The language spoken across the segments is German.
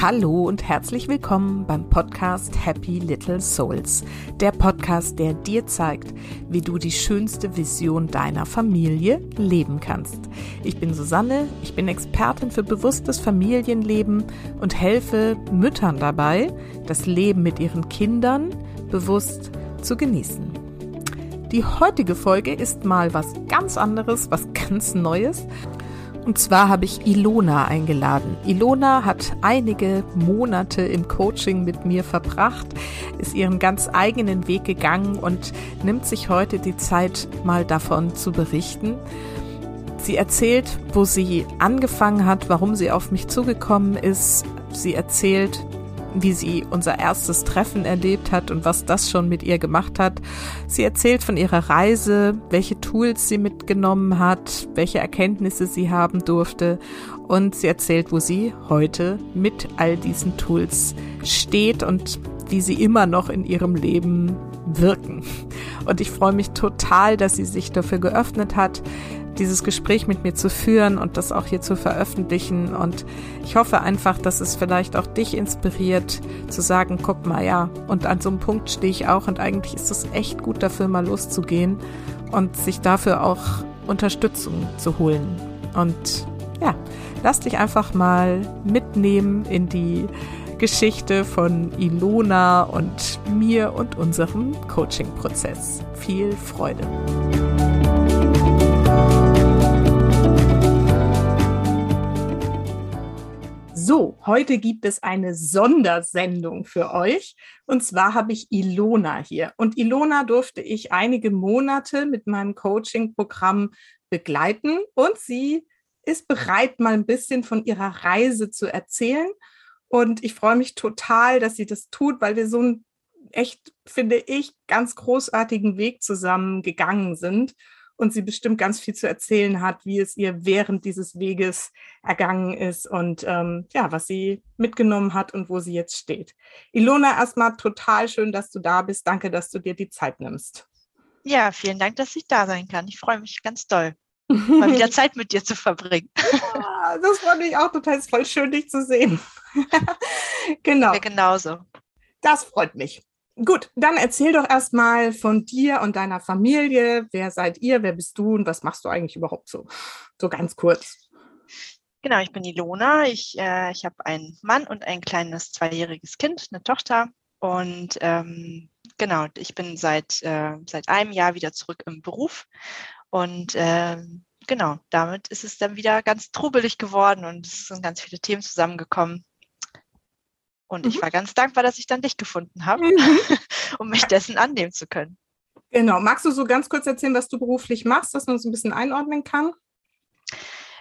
Hallo und herzlich willkommen beim Podcast Happy Little Souls. Der Podcast, der dir zeigt, wie du die schönste Vision deiner Familie leben kannst. Ich bin Susanne, ich bin Expertin für bewusstes Familienleben und helfe Müttern dabei, das Leben mit ihren Kindern bewusst zu genießen. Die heutige Folge ist mal was ganz anderes, was ganz Neues und zwar habe ich Ilona eingeladen. Ilona hat einige Monate im Coaching mit mir verbracht, ist ihren ganz eigenen Weg gegangen und nimmt sich heute die Zeit, mal davon zu berichten. Sie erzählt, wo sie angefangen hat, warum sie auf mich zugekommen ist. Sie erzählt, wie sie unser erstes Treffen erlebt hat und was das schon mit ihr gemacht hat. Sie erzählt von ihrer Reise, welche Tools sie mitgenommen hat, welche Erkenntnisse sie haben durfte und sie erzählt, wo sie heute mit all diesen Tools steht und wie sie immer noch in ihrem Leben wirken. Und ich freue mich total, dass sie sich dafür geöffnet hat, dieses Gespräch mit mir zu führen und das auch hier zu veröffentlichen. Und ich hoffe einfach, dass es vielleicht auch dich inspiriert, zu sagen, guck mal, ja, und an so einem Punkt stehe ich auch und eigentlich ist es echt gut dafür, mal loszugehen und sich dafür auch Unterstützung zu holen. Und ja, lass dich einfach mal mitnehmen in die Geschichte von Ilona und mir und unserem Coaching-Prozess. Viel Freude! So, heute gibt es eine Sondersendung für euch. Und zwar habe ich Ilona hier. Und Ilona durfte ich einige Monate mit meinem Coaching-Programm begleiten. Und sie ist bereit, mal ein bisschen von ihrer Reise zu erzählen. Und ich freue mich total, dass sie das tut, weil wir so einen echt, finde ich, ganz großartigen Weg zusammen gegangen sind und sie bestimmt ganz viel zu erzählen hat, wie es ihr während dieses Weges ergangen ist und ähm, ja, was sie mitgenommen hat und wo sie jetzt steht. Ilona, erstmal total schön, dass du da bist. Danke, dass du dir die Zeit nimmst. Ja, vielen Dank, dass ich da sein kann. Ich freue mich ganz doll, mal wieder Zeit mit dir zu verbringen. Ja, das freut mich auch total. Es ist voll schön, dich zu sehen. genau. Ja, genauso. Das freut mich. Gut, dann erzähl doch erstmal von dir und deiner Familie. Wer seid ihr? Wer bist du und was machst du eigentlich überhaupt so? So ganz kurz. Genau, ich bin Ilona. Ich, äh, ich habe einen Mann und ein kleines zweijähriges Kind, eine Tochter. Und ähm, genau, ich bin seit, äh, seit einem Jahr wieder zurück im Beruf. Und äh, genau, damit ist es dann wieder ganz trubelig geworden und es sind ganz viele Themen zusammengekommen. Und mhm. ich war ganz dankbar, dass ich dann dich gefunden habe, mhm. um mich dessen annehmen zu können. Genau. Magst du so ganz kurz erzählen, was du beruflich machst, dass man uns ein bisschen einordnen kann?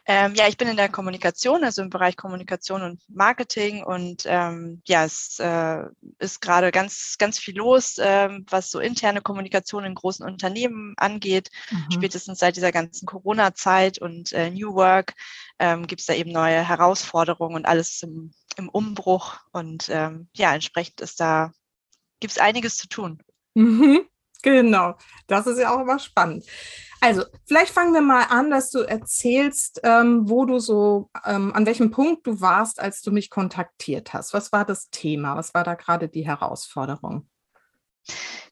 Ähm, ja, ich bin in der Kommunikation, also im Bereich Kommunikation und Marketing und ähm, ja, es äh, ist gerade ganz, ganz viel los, ähm, was so interne Kommunikation in großen Unternehmen angeht. Mhm. Spätestens seit dieser ganzen Corona-Zeit und äh, New Work ähm, gibt es da eben neue Herausforderungen und alles im, im Umbruch und ähm, ja, entsprechend ist da, gibt es einiges zu tun. Mhm. Genau, das ist ja auch immer spannend. Also, vielleicht fangen wir mal an, dass du erzählst, ähm, wo du so, ähm, an welchem Punkt du warst, als du mich kontaktiert hast. Was war das Thema? Was war da gerade die Herausforderung?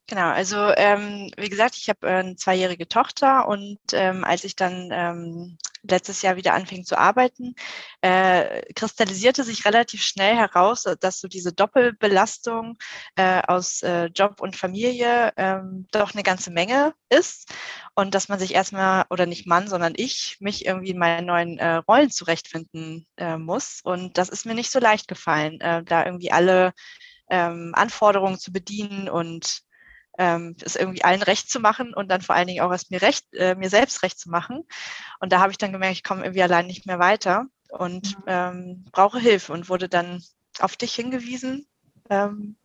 Genau, also ähm, wie gesagt, ich habe äh, eine zweijährige Tochter und ähm, als ich dann ähm, letztes Jahr wieder anfing zu arbeiten, äh, kristallisierte sich relativ schnell heraus, dass so diese Doppelbelastung äh, aus äh, Job und Familie ähm, doch eine ganze Menge ist und dass man sich erstmal, oder nicht Mann, sondern ich, mich irgendwie in meinen neuen äh, Rollen zurechtfinden äh, muss. Und das ist mir nicht so leicht gefallen, äh, da irgendwie alle ähm, Anforderungen zu bedienen und ähm, es irgendwie allen recht zu machen und dann vor allen Dingen auch es mir recht, äh, mir selbst recht zu machen. Und da habe ich dann gemerkt, ich komme irgendwie allein nicht mehr weiter und mhm. ähm, brauche Hilfe und wurde dann auf dich hingewiesen. Ähm,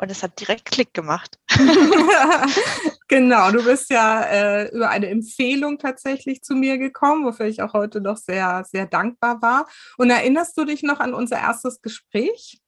und es hat direkt Klick gemacht. genau, du bist ja äh, über eine Empfehlung tatsächlich zu mir gekommen, wofür ich auch heute noch sehr, sehr dankbar war. Und erinnerst du dich noch an unser erstes Gespräch?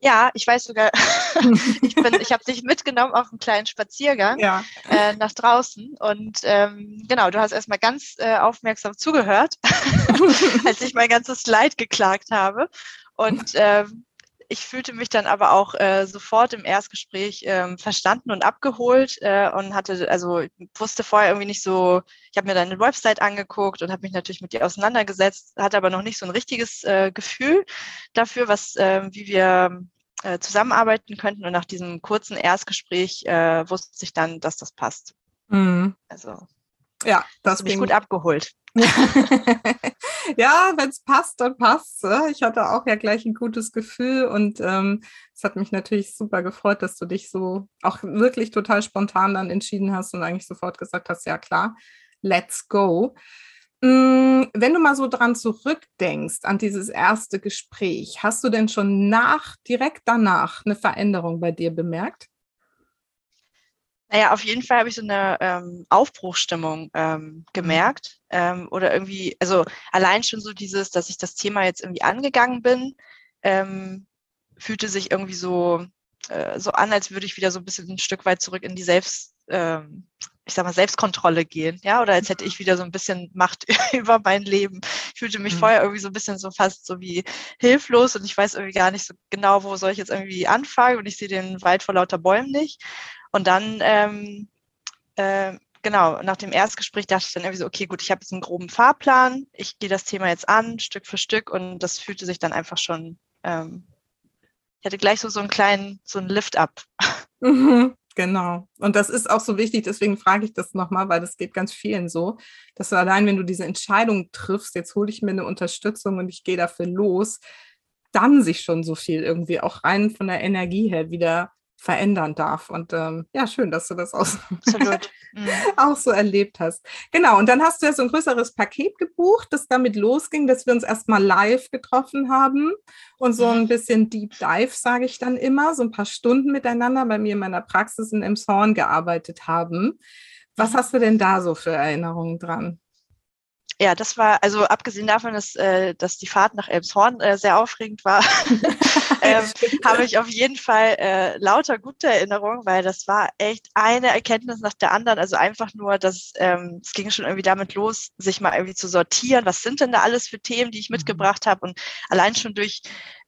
Ja, ich weiß sogar, ich, bin, ich habe dich mitgenommen auf einen kleinen Spaziergang ja. äh, nach draußen und ähm, genau, du hast erstmal ganz äh, aufmerksam zugehört, als ich mein ganzes Leid geklagt habe. Und ähm, ich fühlte mich dann aber auch äh, sofort im Erstgespräch ähm, verstanden und abgeholt äh, und hatte, also ich wusste vorher irgendwie nicht so, ich habe mir deine Website angeguckt und habe mich natürlich mit dir auseinandergesetzt, hatte aber noch nicht so ein richtiges äh, Gefühl dafür, was, äh, wie wir äh, zusammenarbeiten könnten. Und nach diesem kurzen Erstgespräch äh, wusste ich dann, dass das passt. Mhm. Also ja, das mich gut abgeholt. ja, wenn es passt, dann passt Ich hatte auch ja gleich ein gutes Gefühl und ähm, es hat mich natürlich super gefreut, dass du dich so auch wirklich total spontan dann entschieden hast und eigentlich sofort gesagt hast, ja klar, let's go. Mm, wenn du mal so dran zurückdenkst an dieses erste Gespräch, hast du denn schon nach, direkt danach eine Veränderung bei dir bemerkt? Naja, auf jeden Fall habe ich so eine ähm, Aufbruchsstimmung ähm, gemerkt. Ähm, oder irgendwie, also allein schon so dieses, dass ich das Thema jetzt irgendwie angegangen bin, ähm, fühlte sich irgendwie so, äh, so an, als würde ich wieder so ein bisschen ein Stück weit zurück in die Selbst, ähm, ich sag mal, Selbstkontrolle gehen, ja, oder als hätte ich wieder so ein bisschen Macht über mein Leben. Ich fühlte mich mhm. vorher irgendwie so ein bisschen so fast so wie hilflos und ich weiß irgendwie gar nicht so genau, wo soll ich jetzt irgendwie anfangen und ich sehe den Wald vor lauter Bäumen nicht. Und dann, ähm, äh, genau, nach dem Erstgespräch dachte ich dann irgendwie so, okay, gut, ich habe jetzt einen groben Fahrplan, ich gehe das Thema jetzt an, Stück für Stück und das fühlte sich dann einfach schon, ähm, ich hatte gleich so, so einen kleinen, so einen Lift-up. Mhm, genau. Und das ist auch so wichtig, deswegen frage ich das nochmal, weil das geht ganz vielen so, dass du allein, wenn du diese Entscheidung triffst, jetzt hole ich mir eine Unterstützung und ich gehe dafür los, dann sich schon so viel irgendwie auch rein von der Energie her wieder verändern darf. Und ähm, ja, schön, dass du das auch, mhm. auch so erlebt hast. Genau, und dann hast du ja so ein größeres Paket gebucht, das damit losging, dass wir uns erstmal live getroffen haben und so ein mhm. bisschen Deep Dive, sage ich dann immer, so ein paar Stunden miteinander bei mir in meiner Praxis in Emshorn gearbeitet haben. Was mhm. hast du denn da so für Erinnerungen dran? Ja, das war, also abgesehen davon, dass, äh, dass die Fahrt nach Elmshorn äh, sehr aufregend war, ähm, habe ich auf jeden Fall äh, lauter gute Erinnerungen, weil das war echt eine Erkenntnis nach der anderen. Also einfach nur, dass ähm, es ging schon irgendwie damit los, sich mal irgendwie zu sortieren, was sind denn da alles für Themen, die ich mhm. mitgebracht habe. Und allein schon durch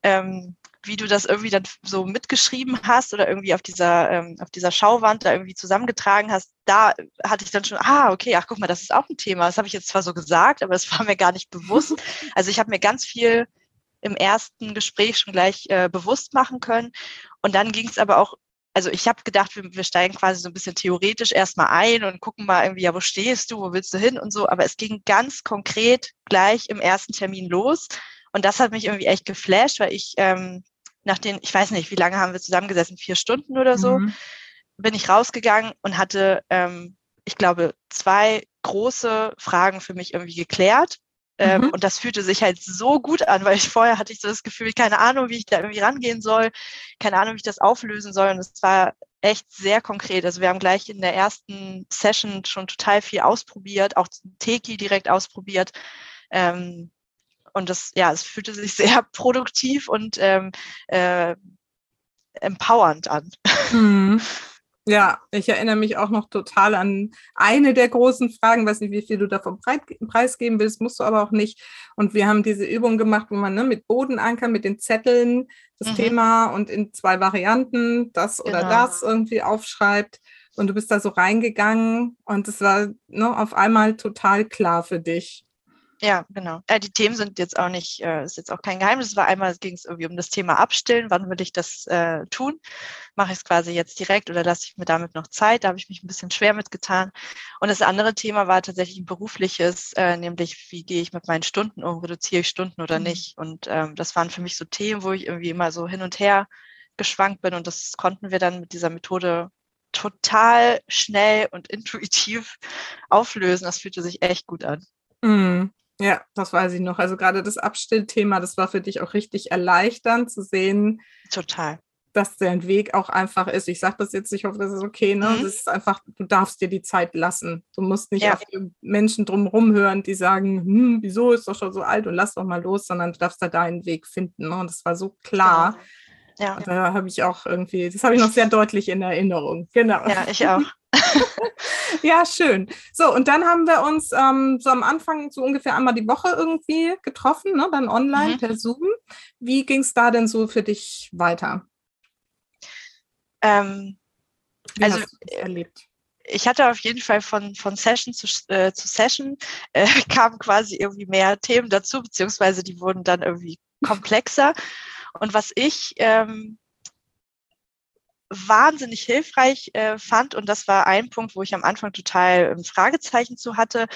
ähm, wie du das irgendwie dann so mitgeschrieben hast oder irgendwie auf dieser, ähm, auf dieser Schauwand da irgendwie zusammengetragen hast, da hatte ich dann schon, ah, okay, ach guck mal, das ist auch ein Thema. Das habe ich jetzt zwar so gesagt, aber das war mir gar nicht bewusst. Also ich habe mir ganz viel im ersten Gespräch schon gleich äh, bewusst machen können. Und dann ging es aber auch, also ich habe gedacht, wir, wir steigen quasi so ein bisschen theoretisch erstmal ein und gucken mal irgendwie, ja, wo stehst du, wo willst du hin und so. Aber es ging ganz konkret gleich im ersten Termin los. Und das hat mich irgendwie echt geflasht, weil ich ähm, nach den, ich weiß nicht, wie lange haben wir zusammengesessen, vier Stunden oder so, mhm. bin ich rausgegangen und hatte, ähm, ich glaube, zwei große Fragen für mich irgendwie geklärt. Ähm, mhm. Und das fühlte sich halt so gut an, weil ich vorher hatte ich so das Gefühl, keine Ahnung, wie ich da irgendwie rangehen soll, keine Ahnung, wie ich das auflösen soll. Und es war echt sehr konkret. Also wir haben gleich in der ersten Session schon total viel ausprobiert, auch Teki direkt ausprobiert. Ähm, und das, ja, es fühlte sich sehr produktiv und ähm, äh, empowernd an. Mhm. Ja, ich erinnere mich auch noch total an eine der großen Fragen, weiß nicht, wie viel du davon preisgeben willst, musst du aber auch nicht. Und wir haben diese Übung gemacht, wo man ne, mit Bodenanker, mit den Zetteln das mhm. Thema und in zwei Varianten das genau. oder das irgendwie aufschreibt. Und du bist da so reingegangen und es war ne, auf einmal total klar für dich. Ja, genau. Äh, die Themen sind jetzt auch nicht, äh, ist jetzt auch kein Geheimnis. Es war einmal, ging es irgendwie um das Thema Abstillen. Wann will ich das äh, tun? Mache ich es quasi jetzt direkt oder lasse ich mir damit noch Zeit? Da habe ich mich ein bisschen schwer mitgetan. Und das andere Thema war tatsächlich ein berufliches, äh, nämlich wie gehe ich mit meinen Stunden um? Reduziere ich Stunden oder mhm. nicht? Und ähm, das waren für mich so Themen, wo ich irgendwie immer so hin und her geschwankt bin. Und das konnten wir dann mit dieser Methode total schnell und intuitiv auflösen. Das fühlte sich echt gut an. Mhm. Ja, das weiß ich noch. Also gerade das Abstillthema, das war für dich auch richtig erleichternd zu sehen. Total. Dass dein Weg auch einfach ist. Ich sage das jetzt, ich hoffe, das ist okay. Ne? Mhm. Das ist einfach, du darfst dir die Zeit lassen. Du musst nicht ja. auf Menschen drumherum hören, die sagen, hm, wieso ist doch schon so alt und lass doch mal los, sondern du darfst da deinen Weg finden. Ne? Und das war so klar. Genau ja. Da habe ich auch irgendwie, das habe ich noch sehr deutlich in Erinnerung. Genau. Ja, ich auch. ja, schön. So, und dann haben wir uns ähm, so am Anfang so ungefähr einmal die Woche irgendwie getroffen, ne? dann online mhm. per Zoom. Wie ging es da denn so für dich weiter? Ähm, also, erlebt? ich hatte auf jeden Fall von, von Session zu, äh, zu Session äh, kamen quasi irgendwie mehr Themen dazu, beziehungsweise die wurden dann irgendwie komplexer. Und was ich ähm, wahnsinnig hilfreich äh, fand, und das war ein Punkt, wo ich am Anfang total ein Fragezeichen zu hatte,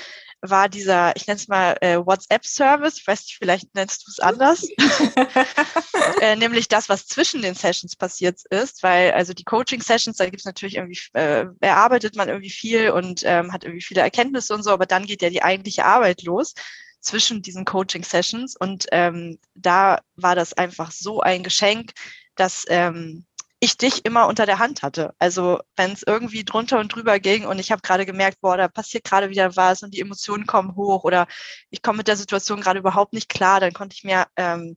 war dieser, ich nenne es mal äh, WhatsApp-Service, ich weiß nicht, vielleicht nennst du es anders, äh, nämlich das, was zwischen den Sessions passiert ist, weil also die Coaching-Sessions, da gibt es natürlich irgendwie, äh, erarbeitet man irgendwie viel und ähm, hat irgendwie viele Erkenntnisse und so, aber dann geht ja die eigentliche Arbeit los zwischen diesen Coaching-Sessions und ähm, da war das einfach so ein Geschenk, dass ähm, ich dich immer unter der Hand hatte. Also wenn es irgendwie drunter und drüber ging und ich habe gerade gemerkt, boah, da passiert gerade wieder was und die Emotionen kommen hoch oder ich komme mit der Situation gerade überhaupt nicht klar, dann konnte ich mir ähm,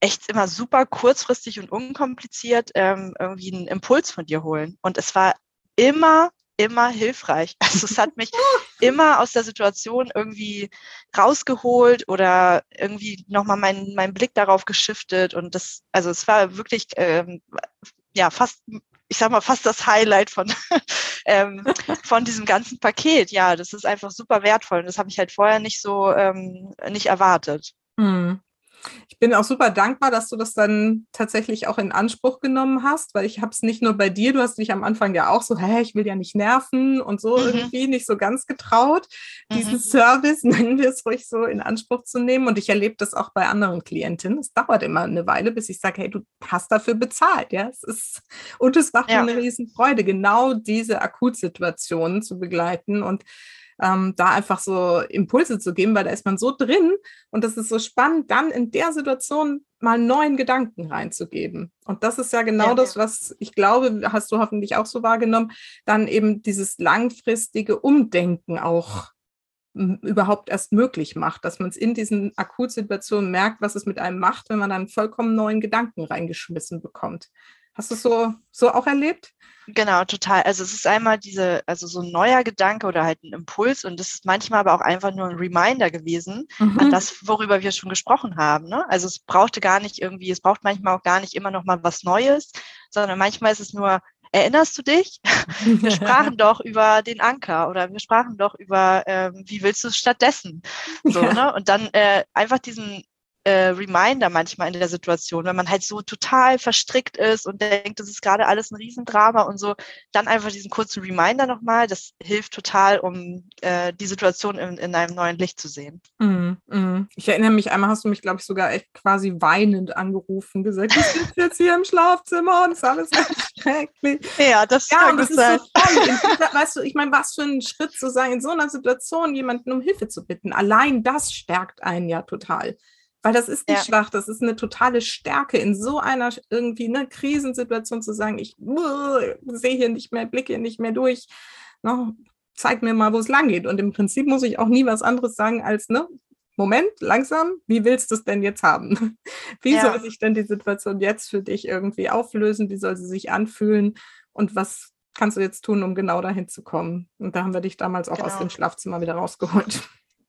echt immer super kurzfristig und unkompliziert ähm, irgendwie einen Impuls von dir holen. Und es war immer, immer hilfreich. Also es hat mich immer aus der Situation irgendwie rausgeholt oder irgendwie nochmal meinen mein Blick darauf geschiftet. Und das, also es war wirklich ähm, ja fast ich sag mal, fast das Highlight von, ähm, von diesem ganzen Paket. Ja, das ist einfach super wertvoll und das habe ich halt vorher nicht so ähm, nicht erwartet. Mhm. Ich bin auch super dankbar, dass du das dann tatsächlich auch in Anspruch genommen hast, weil ich habe es nicht nur bei dir, du hast dich am Anfang ja auch so, hä, ich will ja nicht nerven und so mhm. irgendwie nicht so ganz getraut, mhm. diesen Service, nennen wir es ruhig so, in Anspruch zu nehmen. Und ich erlebe das auch bei anderen Klientinnen. Es dauert immer eine Weile, bis ich sage, hey, du hast dafür bezahlt, ja. Es ist, und es macht ja. mir eine Riesenfreude, genau diese Akutsituationen zu begleiten und ähm, da einfach so Impulse zu geben, weil da ist man so drin und das ist so spannend, dann in der Situation mal neuen Gedanken reinzugeben. Und das ist ja genau ja, das, was ich glaube, hast du hoffentlich auch so wahrgenommen, dann eben dieses langfristige Umdenken auch überhaupt erst möglich macht, dass man es in diesen Akutsituationen merkt, was es mit einem macht, wenn man dann vollkommen neuen Gedanken reingeschmissen bekommt. Hast du es so, so auch erlebt? Genau, total. Also es ist einmal diese, also so ein neuer Gedanke oder halt ein Impuls und es ist manchmal aber auch einfach nur ein Reminder gewesen mhm. an das, worüber wir schon gesprochen haben. Ne? Also es brauchte gar nicht irgendwie, es braucht manchmal auch gar nicht immer noch mal was Neues, sondern manchmal ist es nur, erinnerst du dich? Wir sprachen doch über den Anker oder wir sprachen doch über, ähm, wie willst du es stattdessen? So, ja. ne? Und dann äh, einfach diesen äh, Reminder manchmal in der Situation, wenn man halt so total verstrickt ist und denkt, das ist gerade alles ein Riesendrama und so, dann einfach diesen kurzen Reminder nochmal, das hilft total, um äh, die Situation in, in einem neuen Licht zu sehen. Mm, mm. Ich erinnere mich, einmal hast du mich, glaube ich, sogar echt quasi weinend angerufen, gesagt, ich sitze jetzt hier im Schlafzimmer und es ist alles ganz schrecklich. Ja, das ja, kann das ist sein. So weißt du, ich meine, was für ein Schritt zu sein, in so einer Situation jemanden um Hilfe zu bitten. Allein das stärkt einen ja total. Weil das ist nicht ja. schwach, das ist eine totale Stärke, in so einer irgendwie eine Krisensituation zu sagen, ich uh, sehe hier nicht mehr, blicke hier nicht mehr durch. Ne, zeig mir mal, wo es lang geht. Und im Prinzip muss ich auch nie was anderes sagen als, ne, Moment, langsam, wie willst du es denn jetzt haben? Wie ja. soll sich denn die Situation jetzt für dich irgendwie auflösen? Wie soll sie sich anfühlen? Und was kannst du jetzt tun, um genau dahin zu kommen? Und da haben wir dich damals auch genau. aus dem Schlafzimmer wieder rausgeholt.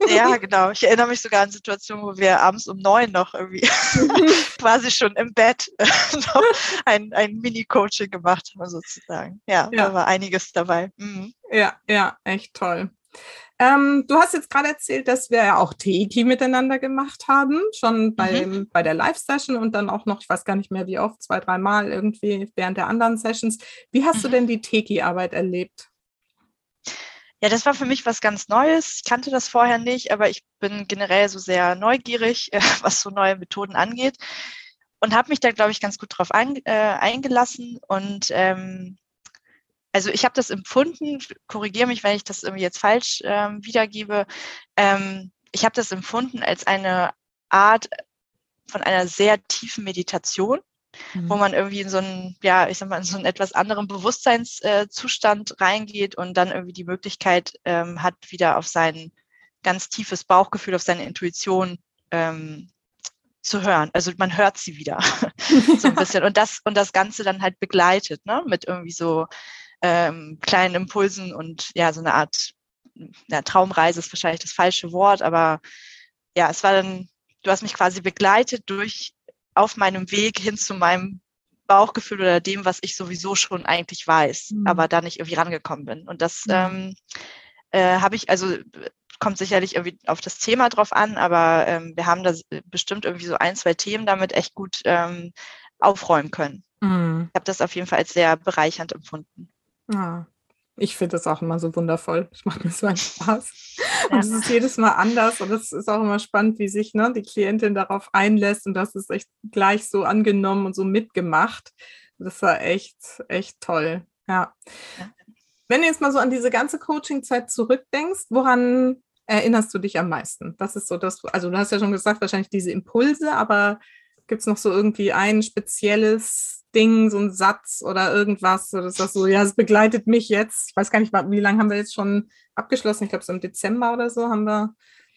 Ja, genau. Ich erinnere mich sogar an Situationen, wo wir abends um neun noch irgendwie quasi schon im Bett noch ein, ein Mini-Coaching gemacht haben, sozusagen. Ja, ja, da war einiges dabei. Mhm. Ja, ja, echt toll. Ähm, du hast jetzt gerade erzählt, dass wir ja auch Teki miteinander gemacht haben, schon bei, mhm. bei der Live-Session und dann auch noch, ich weiß gar nicht mehr wie oft, zwei, dreimal irgendwie während der anderen Sessions. Wie hast mhm. du denn die Teki-Arbeit erlebt? Ja, das war für mich was ganz Neues. Ich kannte das vorher nicht, aber ich bin generell so sehr neugierig, was so neue Methoden angeht und habe mich da, glaube ich, ganz gut drauf ein, äh, eingelassen. Und ähm, also ich habe das empfunden, korrigiere mich, wenn ich das irgendwie jetzt falsch ähm, wiedergebe. Ähm, ich habe das empfunden als eine Art von einer sehr tiefen Meditation mhm. wo man irgendwie in so einen, ja, ich sag mal, in so einen etwas anderen Bewusstseinszustand äh, reingeht und dann irgendwie die Möglichkeit ähm, hat, wieder auf sein ganz tiefes Bauchgefühl, auf seine Intuition ähm, zu hören. Also man hört sie wieder so ein bisschen und das und das Ganze dann halt begleitet, ne, mit irgendwie so ähm, kleinen Impulsen und ja so eine Art ja, Traumreise ist wahrscheinlich das falsche Wort, aber ja, es war dann, du hast mich quasi begleitet durch auf meinem Weg hin zu meinem Bauchgefühl oder dem, was ich sowieso schon eigentlich weiß, mhm. aber da nicht irgendwie rangekommen bin. Und das mhm. ähm, äh, habe ich, also kommt sicherlich irgendwie auf das Thema drauf an, aber ähm, wir haben da bestimmt irgendwie so ein, zwei Themen damit echt gut ähm, aufräumen können. Mhm. Ich habe das auf jeden Fall als sehr bereichernd empfunden. Ja, ich finde das auch immer so wundervoll. Es macht mir so einen Spaß. Ja. Und es ist jedes Mal anders und es ist auch immer spannend, wie sich ne, die Klientin darauf einlässt und das ist echt gleich so angenommen und so mitgemacht. Das war echt, echt toll. Ja. ja. Wenn du jetzt mal so an diese ganze Coaching-Zeit zurückdenkst, woran erinnerst du dich am meisten? Das ist so das, also du hast ja schon gesagt, wahrscheinlich diese Impulse, aber gibt es noch so irgendwie ein spezielles Ding, so ein Satz oder irgendwas, oder ist das so, ja, es begleitet mich jetzt. Ich weiß gar nicht, wie lange haben wir jetzt schon abgeschlossen? Ich glaube, so im Dezember oder so haben wir.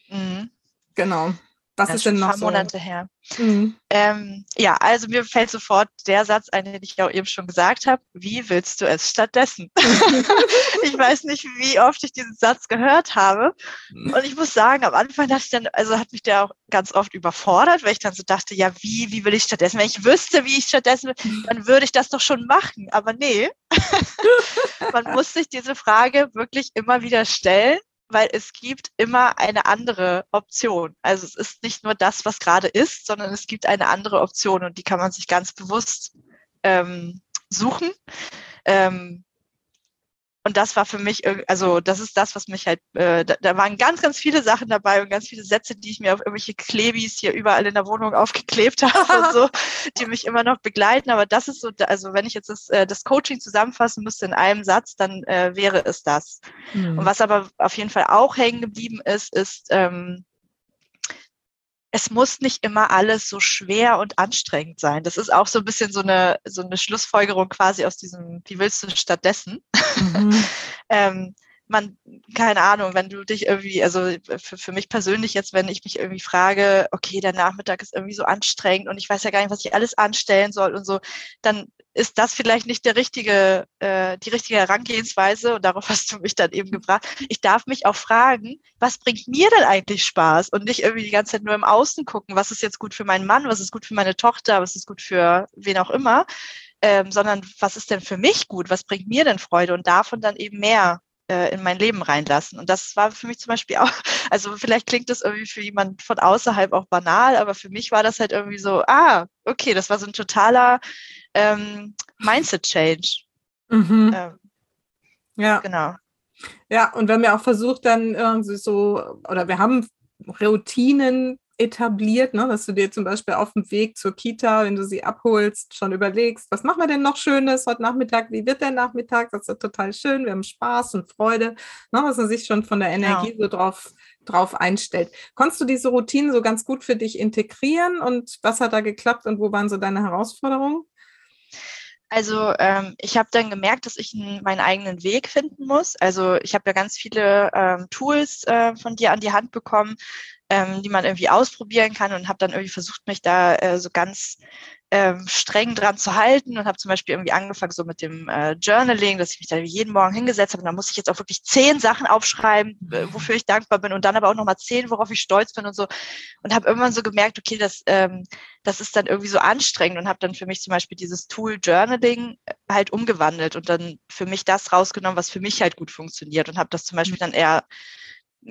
Mhm. Genau. Was das ist denn noch? Ein paar so? Monate her. Mhm. Ähm, ja, also mir fällt sofort der Satz ein, den ich auch eben schon gesagt habe. Wie willst du es stattdessen? ich weiß nicht, wie oft ich diesen Satz gehört habe. Und ich muss sagen, am Anfang ich dann, also hat mich der auch ganz oft überfordert, weil ich dann so dachte, ja, wie, wie will ich stattdessen? Wenn ich wüsste, wie ich stattdessen, dann würde ich das doch schon machen. Aber nee, man muss sich diese Frage wirklich immer wieder stellen weil es gibt immer eine andere Option. Also es ist nicht nur das, was gerade ist, sondern es gibt eine andere Option und die kann man sich ganz bewusst ähm, suchen. Ähm, und das war für mich, also das ist das, was mich halt, äh, da, da, waren ganz, ganz viele Sachen dabei und ganz viele Sätze, die ich mir auf irgendwelche Klebis hier überall in der Wohnung aufgeklebt habe und so, die mich immer noch begleiten. Aber das ist so, also wenn ich jetzt das, äh, das Coaching zusammenfassen müsste in einem Satz, dann äh, wäre es das. Mhm. Und was aber auf jeden Fall auch hängen geblieben ist, ist, ähm, es muss nicht immer alles so schwer und anstrengend sein. Das ist auch so ein bisschen so eine, so eine Schlussfolgerung quasi aus diesem, wie willst du stattdessen? Mhm. ähm, man, keine Ahnung, wenn du dich irgendwie, also für, für mich persönlich jetzt, wenn ich mich irgendwie frage, okay, der Nachmittag ist irgendwie so anstrengend und ich weiß ja gar nicht, was ich alles anstellen soll und so, dann ist das vielleicht nicht der richtige, äh, die richtige Herangehensweise und darauf hast du mich dann eben gebracht. Ich darf mich auch fragen, was bringt mir denn eigentlich Spaß und nicht irgendwie die ganze Zeit nur im Außen gucken, was ist jetzt gut für meinen Mann, was ist gut für meine Tochter, was ist gut für wen auch immer, ähm, sondern was ist denn für mich gut, was bringt mir denn Freude und davon dann eben mehr äh, in mein Leben reinlassen. Und das war für mich zum Beispiel auch, also vielleicht klingt das irgendwie für jemand von außerhalb auch banal, aber für mich war das halt irgendwie so, ah, okay, das war so ein totaler ähm, Mindset-Change. Mhm. Ähm, ja. Genau. Ja, und wenn wir auch versucht, dann irgendwie so, oder wir haben Routinen etabliert, ne? dass du dir zum Beispiel auf dem Weg zur Kita, wenn du sie abholst, schon überlegst, was machen wir denn noch Schönes heute Nachmittag, wie wird der Nachmittag, das ist total schön, wir haben Spaß und Freude, ne? dass man sich schon von der Energie genau. so drauf, drauf einstellt. Konntest du diese Routinen so ganz gut für dich integrieren und was hat da geklappt und wo waren so deine Herausforderungen? Also ähm, ich habe dann gemerkt, dass ich meinen eigenen Weg finden muss. Also ich habe ja ganz viele ähm, Tools äh, von dir an die Hand bekommen, ähm, die man irgendwie ausprobieren kann und habe dann irgendwie versucht, mich da äh, so ganz ähm, streng dran zu halten und habe zum Beispiel irgendwie angefangen so mit dem äh, Journaling, dass ich mich da jeden Morgen hingesetzt habe und da muss ich jetzt auch wirklich zehn Sachen aufschreiben, äh, wofür ich dankbar bin und dann aber auch nochmal zehn, worauf ich stolz bin und so. Und habe irgendwann so gemerkt, okay, das, ähm, das ist dann irgendwie so anstrengend und habe dann für mich zum Beispiel dieses Tool Journaling äh, halt umgewandelt und dann für mich das rausgenommen, was für mich halt gut funktioniert und habe das zum Beispiel dann eher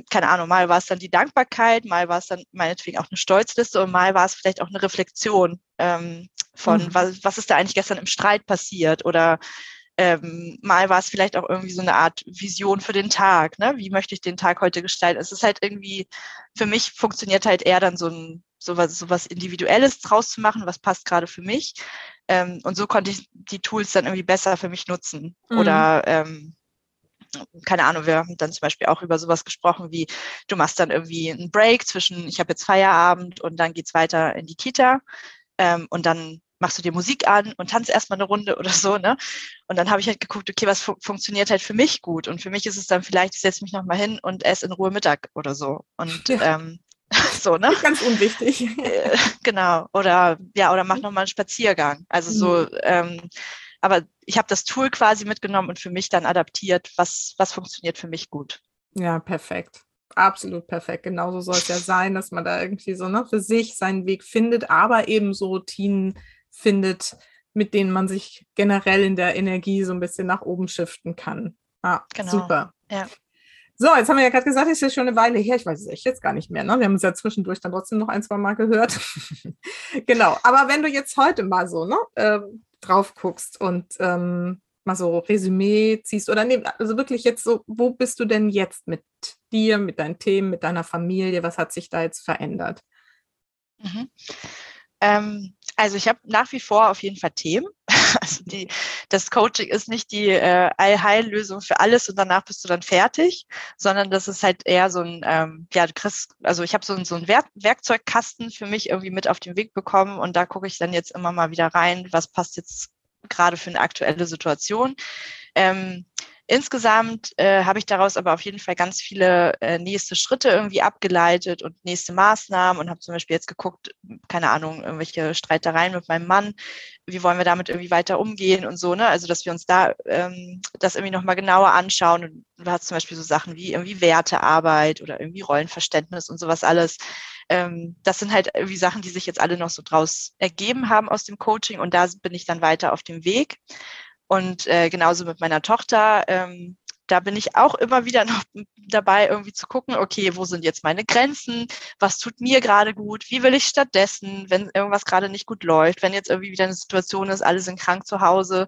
keine Ahnung, mal war es dann die Dankbarkeit, mal war es dann meinetwegen auch eine Stolzliste und mal war es vielleicht auch eine Reflexion ähm, von, mhm. was, was ist da eigentlich gestern im Streit passiert oder ähm, mal war es vielleicht auch irgendwie so eine Art Vision für den Tag, ne? Wie möchte ich den Tag heute gestalten? Es ist halt irgendwie, für mich funktioniert halt eher dann so ein sowas, sowas Individuelles draus zu machen, was passt gerade für mich. Ähm, und so konnte ich die Tools dann irgendwie besser für mich nutzen. Mhm. Oder ähm, keine Ahnung, wir haben dann zum Beispiel auch über sowas gesprochen, wie du machst dann irgendwie einen Break zwischen, ich habe jetzt Feierabend und dann geht's weiter in die Kita ähm, und dann machst du dir Musik an und tanzt erstmal eine Runde oder so, ne? Und dann habe ich halt geguckt, okay, was fu funktioniert halt für mich gut? Und für mich ist es dann vielleicht, ich setze mich nochmal hin und esse in Ruhe Mittag oder so. Und ja. ähm, so, ne? Ganz unwichtig. Äh, genau. Oder ja, oder mach nochmal einen Spaziergang. Also so, mhm. ähm, aber ich habe das Tool quasi mitgenommen und für mich dann adaptiert, was, was funktioniert für mich gut. Ja, perfekt. Absolut perfekt. Genauso soll es ja sein, dass man da irgendwie so ne, für sich seinen Weg findet, aber eben so Routinen findet, mit denen man sich generell in der Energie so ein bisschen nach oben shiften kann. Ah, genau. super. Ja. So, jetzt haben wir ja gerade gesagt, ist ja schon eine Weile her. Ich weiß es echt jetzt gar nicht mehr. Ne? Wir haben uns ja zwischendurch dann trotzdem noch ein, zwei Mal gehört. genau. Aber wenn du jetzt heute mal so ne, äh, drauf guckst und ähm, mal so Resümee ziehst oder nee, also wirklich jetzt so, wo bist du denn jetzt mit dir, mit deinen Themen, mit deiner Familie? Was hat sich da jetzt verändert? Mhm. Ähm, also ich habe nach wie vor auf jeden Fall Themen. Also die, das Coaching ist nicht die äh, Allheillösung für alles und danach bist du dann fertig, sondern das ist halt eher so ein, ähm, ja, du kriegst, also ich habe so, so einen Werk Werkzeugkasten für mich irgendwie mit auf den Weg bekommen und da gucke ich dann jetzt immer mal wieder rein, was passt jetzt gerade für eine aktuelle Situation. Ähm, Insgesamt äh, habe ich daraus aber auf jeden Fall ganz viele äh, nächste Schritte irgendwie abgeleitet und nächste Maßnahmen und habe zum Beispiel jetzt geguckt, keine Ahnung, irgendwelche Streitereien mit meinem Mann, wie wollen wir damit irgendwie weiter umgehen und so, ne? Also dass wir uns da ähm, das irgendwie nochmal genauer anschauen. Und du hast zum Beispiel so Sachen wie irgendwie Wertearbeit oder irgendwie Rollenverständnis und sowas alles. Ähm, das sind halt irgendwie Sachen, die sich jetzt alle noch so draus ergeben haben aus dem Coaching und da bin ich dann weiter auf dem Weg. Und äh, genauso mit meiner Tochter. Ähm, da bin ich auch immer wieder noch dabei, irgendwie zu gucken, okay, wo sind jetzt meine Grenzen? Was tut mir gerade gut? Wie will ich stattdessen, wenn irgendwas gerade nicht gut läuft? Wenn jetzt irgendwie wieder eine Situation ist, alle sind krank zu Hause,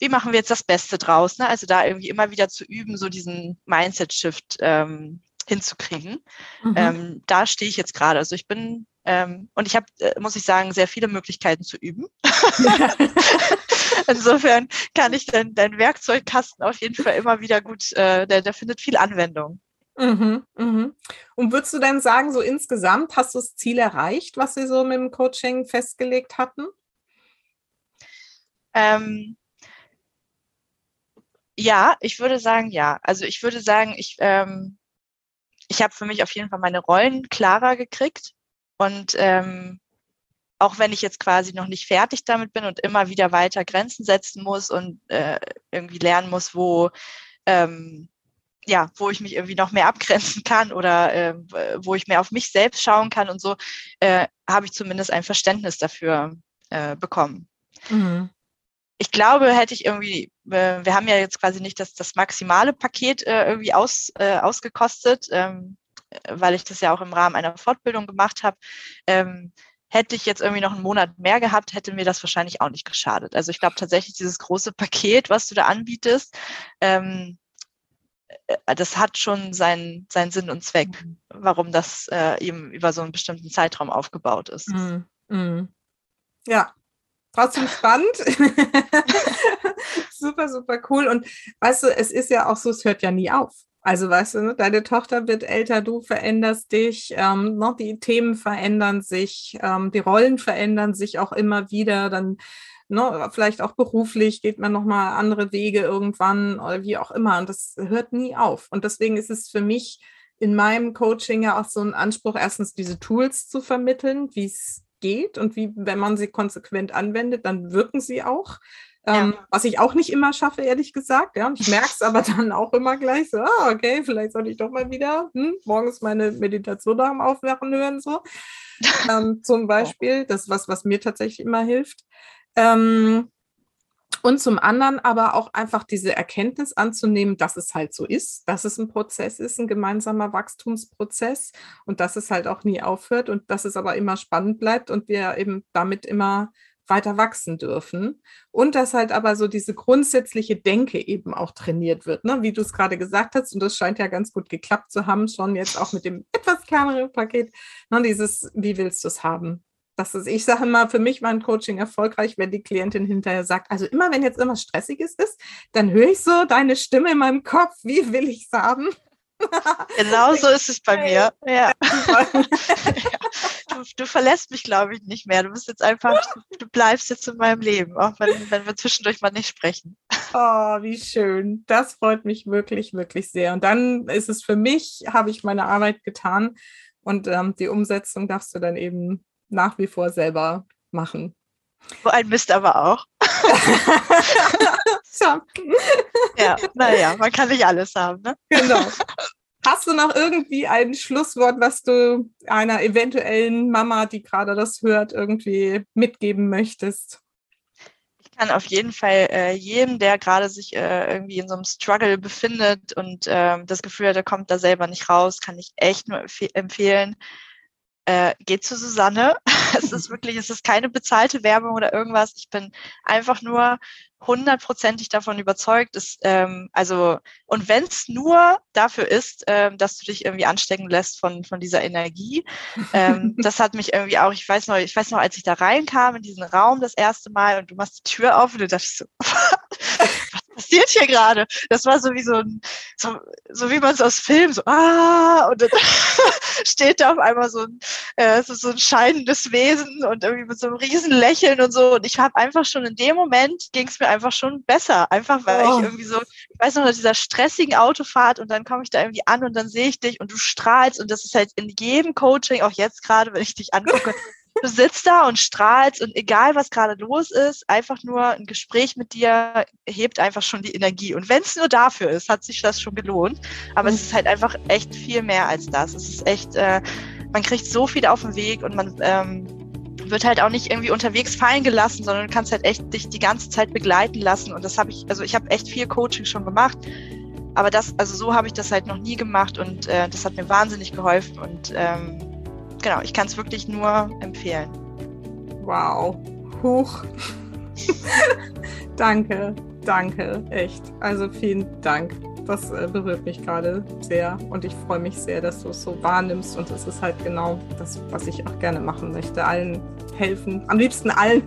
wie machen wir jetzt das Beste draus? Ne? Also da irgendwie immer wieder zu üben, so diesen Mindset-Shift ähm, hinzukriegen. Mhm. Ähm, da stehe ich jetzt gerade. Also ich bin ähm, und ich habe, äh, muss ich sagen, sehr viele Möglichkeiten zu üben. Insofern kann ich deinen dein Werkzeugkasten auf jeden Fall immer wieder gut, äh, der, der findet viel Anwendung. Mhm, mhm. Und würdest du denn sagen, so insgesamt hast du das Ziel erreicht, was Sie so mit dem Coaching festgelegt hatten? Ähm, ja, ich würde sagen, ja. Also ich würde sagen, ich, ähm, ich habe für mich auf jeden Fall meine Rollen klarer gekriegt. Und ähm, auch wenn ich jetzt quasi noch nicht fertig damit bin und immer wieder weiter Grenzen setzen muss und äh, irgendwie lernen muss, wo ähm, ja, wo ich mich irgendwie noch mehr abgrenzen kann oder äh, wo ich mehr auf mich selbst schauen kann und so, äh, habe ich zumindest ein Verständnis dafür äh, bekommen. Mhm. Ich glaube, hätte ich irgendwie, äh, wir haben ja jetzt quasi nicht das, das maximale Paket äh, irgendwie aus, äh, ausgekostet. Ähm, weil ich das ja auch im Rahmen einer Fortbildung gemacht habe, ähm, hätte ich jetzt irgendwie noch einen Monat mehr gehabt, hätte mir das wahrscheinlich auch nicht geschadet. Also ich glaube tatsächlich, dieses große Paket, was du da anbietest, ähm, äh, das hat schon seinen, seinen Sinn und Zweck, mhm. warum das äh, eben über so einen bestimmten Zeitraum aufgebaut ist. Mhm. Mhm. Ja, trotzdem spannend. super, super cool. Und weißt du, es ist ja auch so, es hört ja nie auf. Also weißt du, ne, deine Tochter wird älter, du veränderst dich, ähm, noch die Themen verändern sich, ähm, die Rollen verändern sich auch immer wieder, dann ne, vielleicht auch beruflich geht man nochmal andere Wege irgendwann oder wie auch immer. Und das hört nie auf. Und deswegen ist es für mich in meinem Coaching ja auch so ein Anspruch, erstens diese Tools zu vermitteln, wie es geht und wie, wenn man sie konsequent anwendet, dann wirken sie auch. Ähm, ja. Was ich auch nicht immer schaffe, ehrlich gesagt. Ja, und ich merke es aber dann auch immer gleich so, ah, okay, vielleicht sollte ich doch mal wieder hm, morgens meine Meditation nach dem Aufwachen hören, so. ähm, zum Beispiel. Das ist was, was mir tatsächlich immer hilft. Ähm, und zum anderen aber auch einfach diese Erkenntnis anzunehmen, dass es halt so ist, dass es ein Prozess ist, ein gemeinsamer Wachstumsprozess und dass es halt auch nie aufhört und dass es aber immer spannend bleibt und wir eben damit immer weiter wachsen dürfen. Und dass halt aber so diese grundsätzliche Denke eben auch trainiert wird, ne? wie du es gerade gesagt hast. Und das scheint ja ganz gut geklappt zu haben, schon jetzt auch mit dem etwas kleineren Paket. Ne? Dieses, wie willst du es haben? Das ist, ich sage immer, für mich war ein Coaching erfolgreich, wenn die Klientin hinterher sagt, also immer wenn jetzt immer Stressiges ist, dann höre ich so deine Stimme in meinem Kopf, wie will ich es haben? Genau so ist es bei mir. Ja. Du, du, verlässt mich, glaube ich, nicht mehr. Du bist jetzt einfach, du bleibst jetzt in meinem Leben, auch wenn, wenn wir zwischendurch mal nicht sprechen. Oh, wie schön. Das freut mich wirklich, wirklich sehr. Und dann ist es für mich, habe ich meine Arbeit getan Und ähm, die Umsetzung darfst du dann eben nach wie vor selber machen. So ein Mist aber auch. ja, naja, man kann nicht alles haben, ne? Genau. Hast du noch irgendwie ein Schlusswort, was du einer eventuellen Mama, die gerade das hört, irgendwie mitgeben möchtest? Ich kann auf jeden Fall äh, jedem, der gerade sich äh, irgendwie in so einem Struggle befindet und äh, das Gefühl hat, er kommt da selber nicht raus, kann ich echt nur empfehlen, äh, geht zu Susanne. es ist wirklich, es ist keine bezahlte Werbung oder irgendwas. Ich bin einfach nur hundertprozentig davon überzeugt, ist, ähm, also, und wenn es nur dafür ist, ähm, dass du dich irgendwie anstecken lässt von, von dieser Energie, ähm, das hat mich irgendwie auch, ich weiß noch, ich weiß noch, als ich da reinkam in diesen Raum das erste Mal und du machst die Tür auf und du dachtest so, passiert hier gerade? Das war so wie so ein, so, so wie man es aus Filmen, so, ah, und dann steht da auf einmal so ein, äh, so, so ein scheinendes Wesen und irgendwie mit so einem riesen Lächeln und so. Und ich habe einfach schon in dem Moment ging es mir einfach schon besser. Einfach weil oh. ich irgendwie so, ich weiß noch, nach dieser stressigen Autofahrt und dann komme ich da irgendwie an und dann sehe ich dich und du strahlst und das ist halt in jedem Coaching, auch jetzt gerade, wenn ich dich angucke, du sitzt da und strahlst und egal was gerade los ist, einfach nur ein Gespräch mit dir hebt einfach schon die Energie. Und wenn es nur dafür ist, hat sich das schon gelohnt. Aber mhm. es ist halt einfach echt viel mehr als das. Es ist echt, äh, man kriegt so viel auf den Weg und man ähm, wird halt auch nicht irgendwie unterwegs fallen gelassen, sondern du kannst halt echt dich die ganze Zeit begleiten lassen. Und das habe ich, also ich habe echt viel Coaching schon gemacht. Aber das, also so habe ich das halt noch nie gemacht und äh, das hat mir wahnsinnig geholfen. Und ähm, genau, ich kann es wirklich nur empfehlen. Wow. Huch. danke, danke, echt. Also vielen Dank. Das äh, berührt mich gerade sehr und ich freue mich sehr, dass du es so wahrnimmst und es ist halt genau das, was ich auch gerne machen möchte. Allen helfen, am liebsten allen.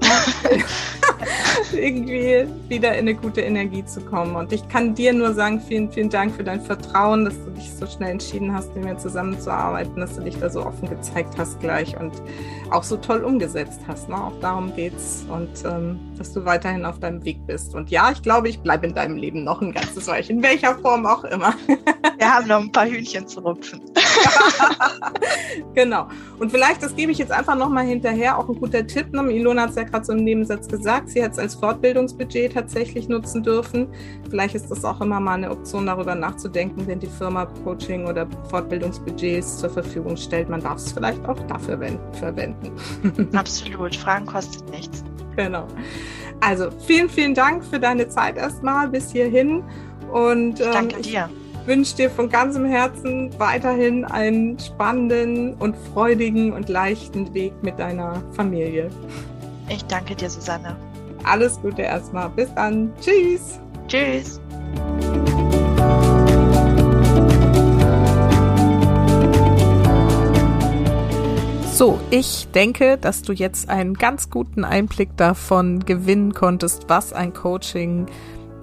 irgendwie wieder in eine gute Energie zu kommen. Und ich kann dir nur sagen, vielen, vielen Dank für dein Vertrauen, dass du dich so schnell entschieden hast, mit mir zusammenzuarbeiten, dass du dich da so offen gezeigt hast gleich und auch so toll umgesetzt hast. Ne? Auch darum geht's. Und ähm, dass du weiterhin auf deinem Weg bist. Und ja, ich glaube, ich bleibe in deinem Leben noch ein ganzes Weilchen, in welcher Form auch immer. Wir haben noch ein paar Hühnchen zu rupfen. genau. Und vielleicht, das gebe ich jetzt einfach nochmal hinterher, auch ein guter Tipp. Ne? Ilona hat es ja gerade so im Nebensatz gesagt, sie hat es als Fortbildungsbudget tatsächlich nutzen dürfen. Vielleicht ist das auch immer mal eine Option, darüber nachzudenken, wenn die Firma Coaching oder Fortbildungsbudgets zur Verfügung stellt. Man darf es vielleicht auch dafür verwenden. Absolut. Fragen kostet nichts. Genau. Also vielen, vielen Dank für deine Zeit erstmal bis hierhin. Und, ähm, Danke dir. Ich wünsche dir von ganzem Herzen weiterhin einen spannenden und freudigen und leichten Weg mit deiner Familie. Ich danke dir, Susanne. Alles Gute erstmal. Bis dann. Tschüss. Tschüss. So, ich denke, dass du jetzt einen ganz guten Einblick davon gewinnen konntest, was ein Coaching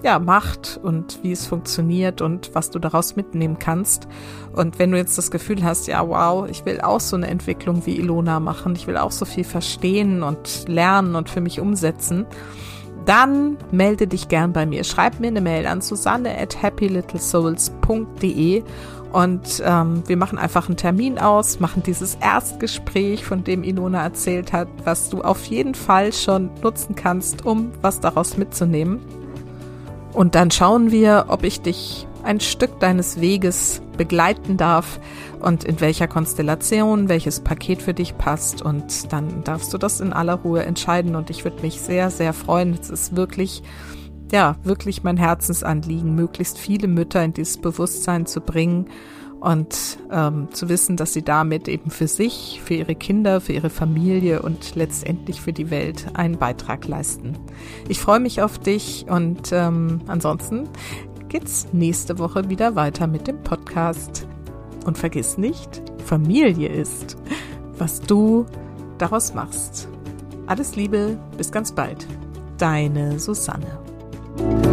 ja, macht und wie es funktioniert und was du daraus mitnehmen kannst. Und wenn du jetzt das Gefühl hast, ja, wow, ich will auch so eine Entwicklung wie Ilona machen, ich will auch so viel verstehen und lernen und für mich umsetzen, dann melde dich gern bei mir. Schreib mir eine Mail an susanne at happylittlesouls.de und ähm, wir machen einfach einen Termin aus, machen dieses Erstgespräch, von dem Ilona erzählt hat, was du auf jeden Fall schon nutzen kannst, um was daraus mitzunehmen. Und dann schauen wir, ob ich dich ein Stück deines Weges begleiten darf und in welcher Konstellation, welches Paket für dich passt. Und dann darfst du das in aller Ruhe entscheiden. Und ich würde mich sehr, sehr freuen. Es ist wirklich ja, wirklich mein Herzensanliegen, möglichst viele Mütter in dieses Bewusstsein zu bringen und ähm, zu wissen, dass sie damit eben für sich, für ihre Kinder, für ihre Familie und letztendlich für die Welt einen Beitrag leisten. Ich freue mich auf dich und ähm, ansonsten geht's nächste Woche wieder weiter mit dem Podcast. Und vergiss nicht, Familie ist, was du daraus machst. Alles Liebe, bis ganz bald. Deine Susanne.